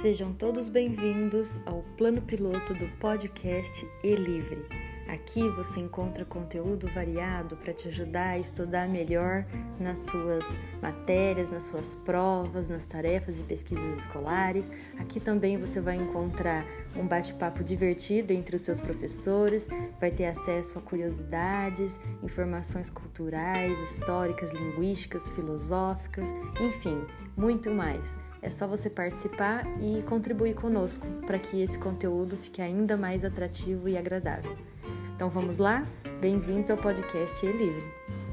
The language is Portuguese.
Sejam todos bem-vindos ao plano piloto do podcast E Livre. Aqui você encontra conteúdo variado para te ajudar a estudar melhor nas suas matérias, nas suas provas, nas tarefas e pesquisas escolares. Aqui também você vai encontrar um bate-papo divertido entre os seus professores, vai ter acesso a curiosidades, informações culturais, históricas, linguísticas, filosóficas, enfim, muito mais. É só você participar e contribuir conosco para que esse conteúdo fique ainda mais atrativo e agradável. Então vamos lá? Bem-vindos ao podcast E Livre.